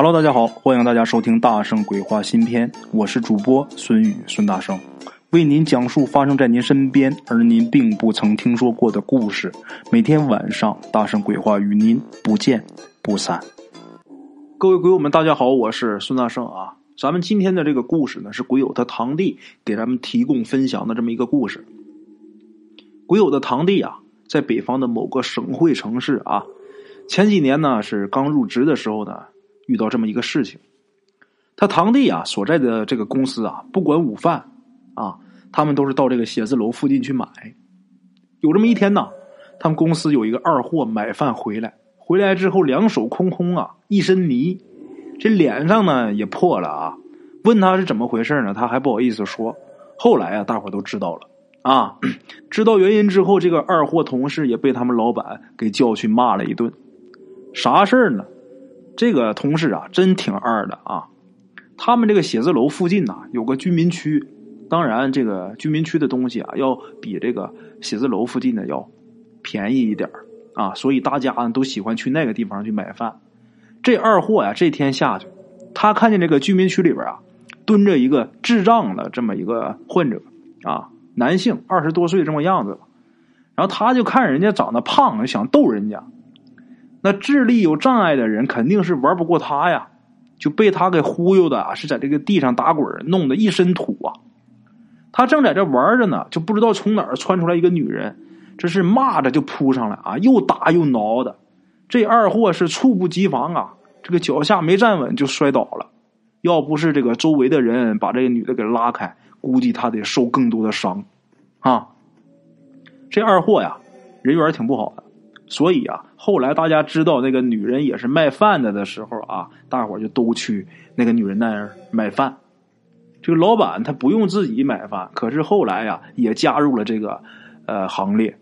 Hello，大家好，欢迎大家收听《大圣鬼话》新篇，我是主播孙宇孙大圣，为您讲述发生在您身边而您并不曾听说过的故事。每天晚上，大圣鬼话与您不见不散。各位鬼友们，大家好，我是孙大圣啊。咱们今天的这个故事呢，是鬼友他堂弟给咱们提供分享的这么一个故事。鬼友的堂弟啊，在北方的某个省会城市啊，前几年呢是刚入职的时候呢。遇到这么一个事情，他堂弟啊所在的这个公司啊，不管午饭啊，他们都是到这个写字楼附近去买。有这么一天呢，他们公司有一个二货买饭回来，回来之后两手空空啊，一身泥，这脸上呢也破了啊。问他是怎么回事呢？他还不好意思说。后来啊，大伙都知道了啊，知道原因之后，这个二货同事也被他们老板给叫去骂了一顿。啥事儿呢？这个同事啊，真挺二的啊！他们这个写字楼附近呐，有个居民区，当然这个居民区的东西啊，要比这个写字楼附近的要便宜一点啊，所以大家都喜欢去那个地方去买饭。这二货呀，这天下去，他看见这个居民区里边啊，蹲着一个智障的这么一个患者啊，男性二十多岁这么样子，然后他就看人家长得胖，想逗人家。那智力有障碍的人肯定是玩不过他呀，就被他给忽悠的啊，是在这个地上打滚，弄得一身土啊。他正在这玩着呢，就不知道从哪儿窜出来一个女人，这是骂着就扑上来啊，又打又挠的。这二货是猝不及防啊，这个脚下没站稳就摔倒了。要不是这个周围的人把这个女的给拉开，估计他得受更多的伤啊。这二货呀，人缘挺不好的。所以啊，后来大家知道那个女人也是卖饭的的时候啊，大伙就都去那个女人那儿买饭。这个老板他不用自己买饭，可是后来呀也加入了这个呃行列，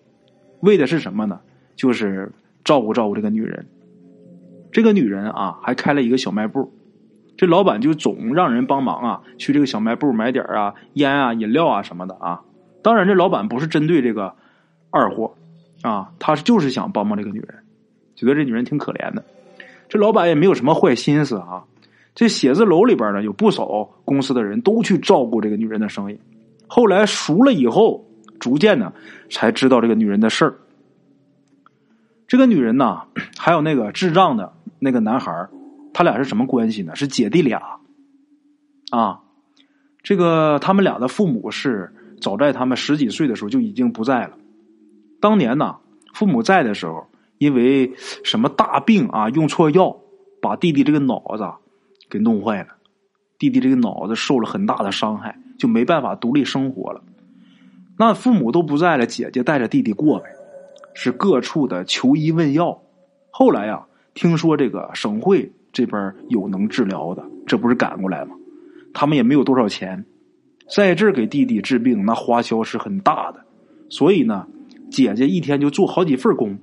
为的是什么呢？就是照顾照顾这个女人。这个女人啊还开了一个小卖部，这老板就总让人帮忙啊去这个小卖部买点啊烟啊饮料啊什么的啊。当然，这老板不是针对这个二货。啊，他就是想帮帮这个女人，觉得这女人挺可怜的。这老板也没有什么坏心思啊。这写字楼里边呢，有不少公司的人都去照顾这个女人的生意。后来熟了以后，逐渐呢才知道这个女人的事儿。这个女人呢，还有那个智障的那个男孩他俩是什么关系呢？是姐弟俩。啊，这个他们俩的父母是早在他们十几岁的时候就已经不在了。当年呢，父母在的时候，因为什么大病啊，用错药，把弟弟这个脑子给弄坏了，弟弟这个脑子受了很大的伤害，就没办法独立生活了。那父母都不在了，姐姐带着弟弟过呗，是各处的求医问药。后来呀，听说这个省会这边有能治疗的，这不是赶过来吗？他们也没有多少钱，在这儿给弟弟治病，那花销是很大的，所以呢。姐姐一天就做好几份工，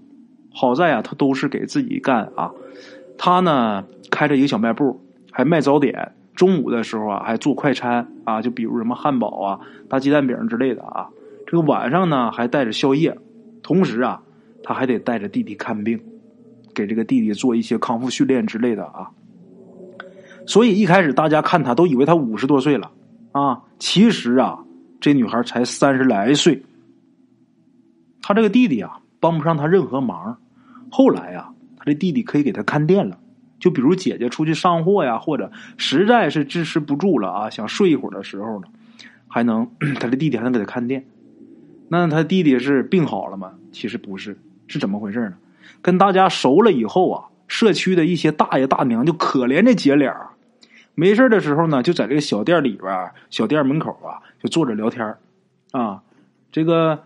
好在啊，她都是给自己干啊。她呢开着一个小卖部，还卖早点。中午的时候啊，还做快餐啊，就比如什么汉堡啊、大鸡蛋饼之类的啊。这个晚上呢，还带着宵夜。同时啊，他还得带着弟弟看病，给这个弟弟做一些康复训练之类的啊。所以一开始大家看他都以为他五十多岁了啊，其实啊，这女孩才三十来岁。他这个弟弟啊，帮不上他任何忙。后来呀，他这弟弟可以给他看店了。就比如姐姐出去上货呀，或者实在是支持不住了啊，想睡一会儿的时候呢，还能 他这弟弟还能给他看店。那他弟弟是病好了吗？其实不是，是怎么回事呢？跟大家熟了以后啊，社区的一些大爷大娘就可怜这姐俩，没事的时候呢，就在这个小店里边、小店门口啊，就坐着聊天啊，这个。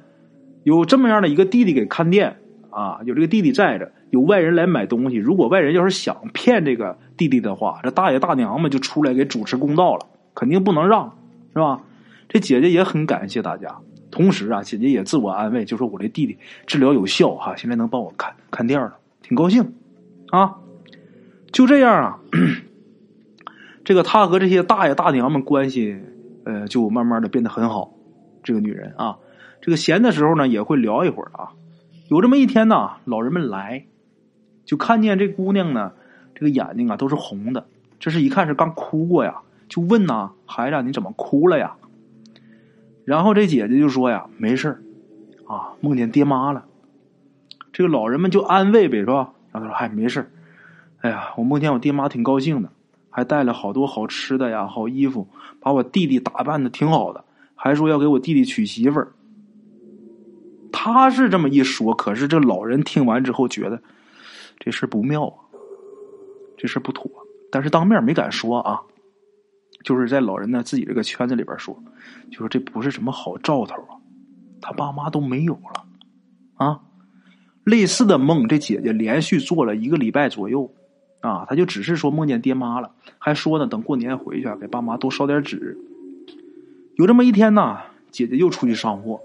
有这么样的一个弟弟给看店啊，有这个弟弟在着，有外人来买东西。如果外人要是想骗这个弟弟的话，这大爷大娘们就出来给主持公道了，肯定不能让，是吧？这姐姐也很感谢大家，同时啊，姐姐也自我安慰，就说我这弟弟治疗有效哈，现在能帮我看看店了，挺高兴啊。就这样啊，这个他和这些大爷大娘们关系，呃，就慢慢的变得很好。这个女人啊。这个闲的时候呢，也会聊一会儿啊。有这么一天呢，老人们来，就看见这姑娘呢，这个眼睛啊都是红的，这是一看是刚哭过呀，就问呐：“孩子，你怎么哭了呀？”然后这姐姐就说呀：“没事啊，梦见爹妈了。”这个老人们就安慰呗，是吧？然后他说：“嗨，没事哎呀，我梦见我爹妈挺高兴的，还带了好多好吃的呀，好衣服，把我弟弟打扮的挺好的，还说要给我弟弟娶媳妇儿。”他是这么一说，可是这老人听完之后觉得这事不妙啊，这事不妥，但是当面没敢说啊，就是在老人呢自己这个圈子里边说，就说这不是什么好兆头啊，他爸妈都没有了啊。类似的梦，这姐姐连续做了一个礼拜左右，啊，她就只是说梦见爹妈了，还说呢，等过年回去给爸妈多烧点纸。有这么一天呢，姐姐又出去上货，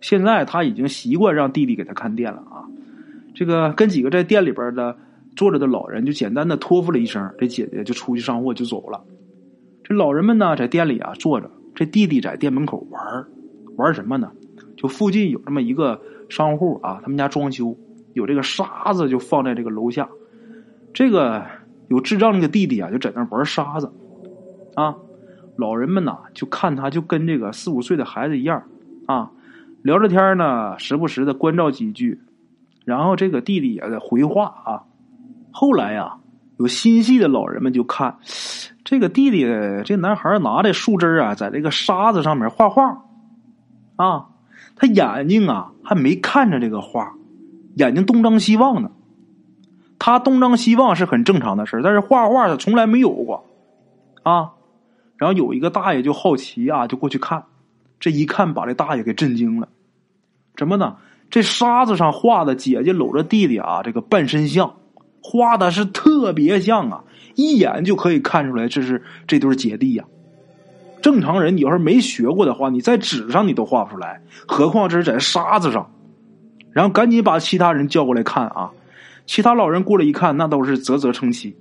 现在他已经习惯让弟弟给他看店了啊。这个跟几个在店里边的坐着的老人就简单的托付了一声，这姐姐就出去上货就走了。这老人们呢在店里啊坐着，这弟弟在店门口玩玩什么呢？就附近有这么一个。商户啊，他们家装修有这个沙子，就放在这个楼下。这个有智障那个弟弟啊，就在那玩沙子啊。老人们呐，就看他就跟这个四五岁的孩子一样啊，聊着天呢，时不时的关照几句。然后这个弟弟也在回话啊。后来呀，有心细的老人们就看这个弟弟，这男孩拿着树枝啊，在这个沙子上面画画啊。他眼睛啊还没看着这个画，眼睛东张西望呢。他东张西望是很正常的事但是画画他从来没有过啊。然后有一个大爷就好奇啊，就过去看，这一看把这大爷给震惊了。怎么呢？这沙子上画的姐姐搂着弟弟啊，这个半身像画的是特别像啊，一眼就可以看出来这是这对姐弟呀。正常人，你要是没学过的话，你在纸上你都画不出来，何况这是在沙子上。然后赶紧把其他人叫过来看啊！其他老人过来一看，那都是啧啧称奇，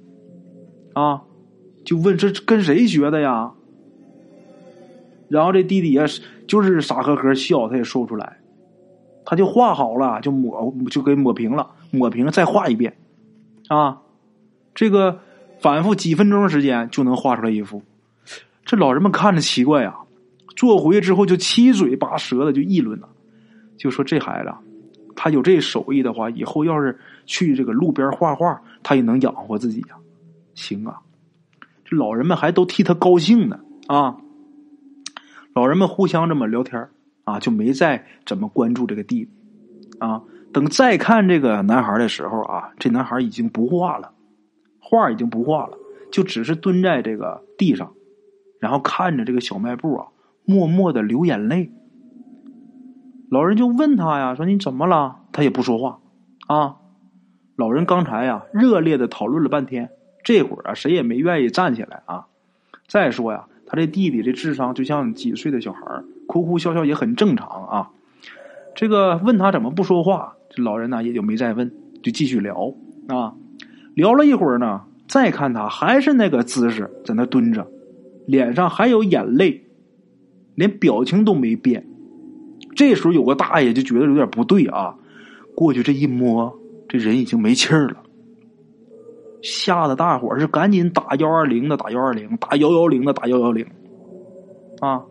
啊，就问这跟谁学的呀？然后这弟弟也是就是傻呵呵笑，他也说不出来，他就画好了，就抹就给抹平了，抹平了再画一遍，啊，这个反复几分钟时间就能画出来一幅。这老人们看着奇怪呀，做回去之后就七嘴八舌的就议论了，就说这孩子他有这手艺的话，以后要是去这个路边画画，他也能养活自己呀。行啊，这老人们还都替他高兴呢啊。老人们互相这么聊天啊，就没再怎么关注这个弟弟啊。等再看这个男孩的时候啊，这男孩已经不画了，画已经不画了，就只是蹲在这个地上。然后看着这个小卖部啊，默默的流眼泪。老人就问他呀，说你怎么了？他也不说话啊。老人刚才呀，热烈的讨论了半天，这会儿啊，谁也没愿意站起来啊。再说呀，他这弟弟这智商就像几岁的小孩哭哭笑笑也很正常啊。这个问他怎么不说话，这老人呢也就没再问，就继续聊啊。聊了一会儿呢，再看他还是那个姿势，在那蹲着。脸上还有眼泪，连表情都没变。这时候有个大爷就觉得有点不对啊，过去这一摸，这人已经没气儿了，吓得大伙儿是赶紧打幺二零的打幺二零，打幺幺零的打幺幺零。啊，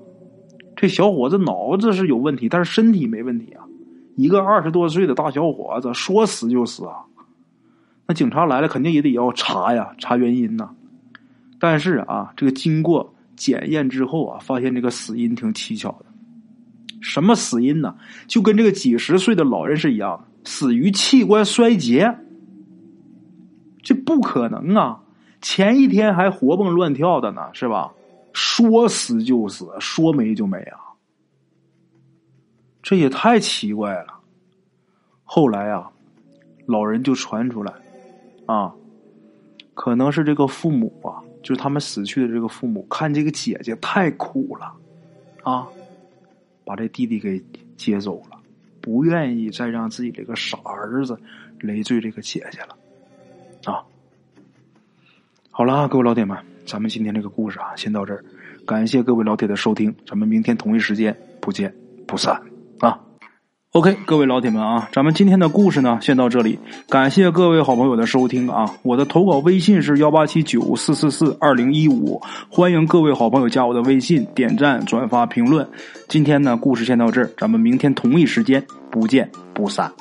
这小伙子脑子是有问题，但是身体没问题啊。一个二十多岁的大小伙子说死就死啊，那警察来了肯定也得要查呀，查原因呐。但是啊，这个经过检验之后啊，发现这个死因挺蹊跷的。什么死因呢？就跟这个几十岁的老人是一样的，死于器官衰竭。这不可能啊！前一天还活蹦乱跳的呢，是吧？说死就死，说没就没啊！这也太奇怪了。后来啊，老人就传出来，啊，可能是这个父母啊。就是他们死去的这个父母，看这个姐姐太苦了，啊，把这弟弟给接走了，不愿意再让自己这个傻儿子累赘这个姐姐了，啊，好了，各位老铁们，咱们今天这个故事啊，先到这儿，感谢各位老铁的收听，咱们明天同一时间不见不散啊。OK，各位老铁们啊，咱们今天的故事呢，先到这里。感谢各位好朋友的收听啊！我的投稿微信是幺八七九四四四二零一五，欢迎各位好朋友加我的微信，点赞、转发、评论。今天呢，故事先到这儿，咱们明天同一时间不见不散。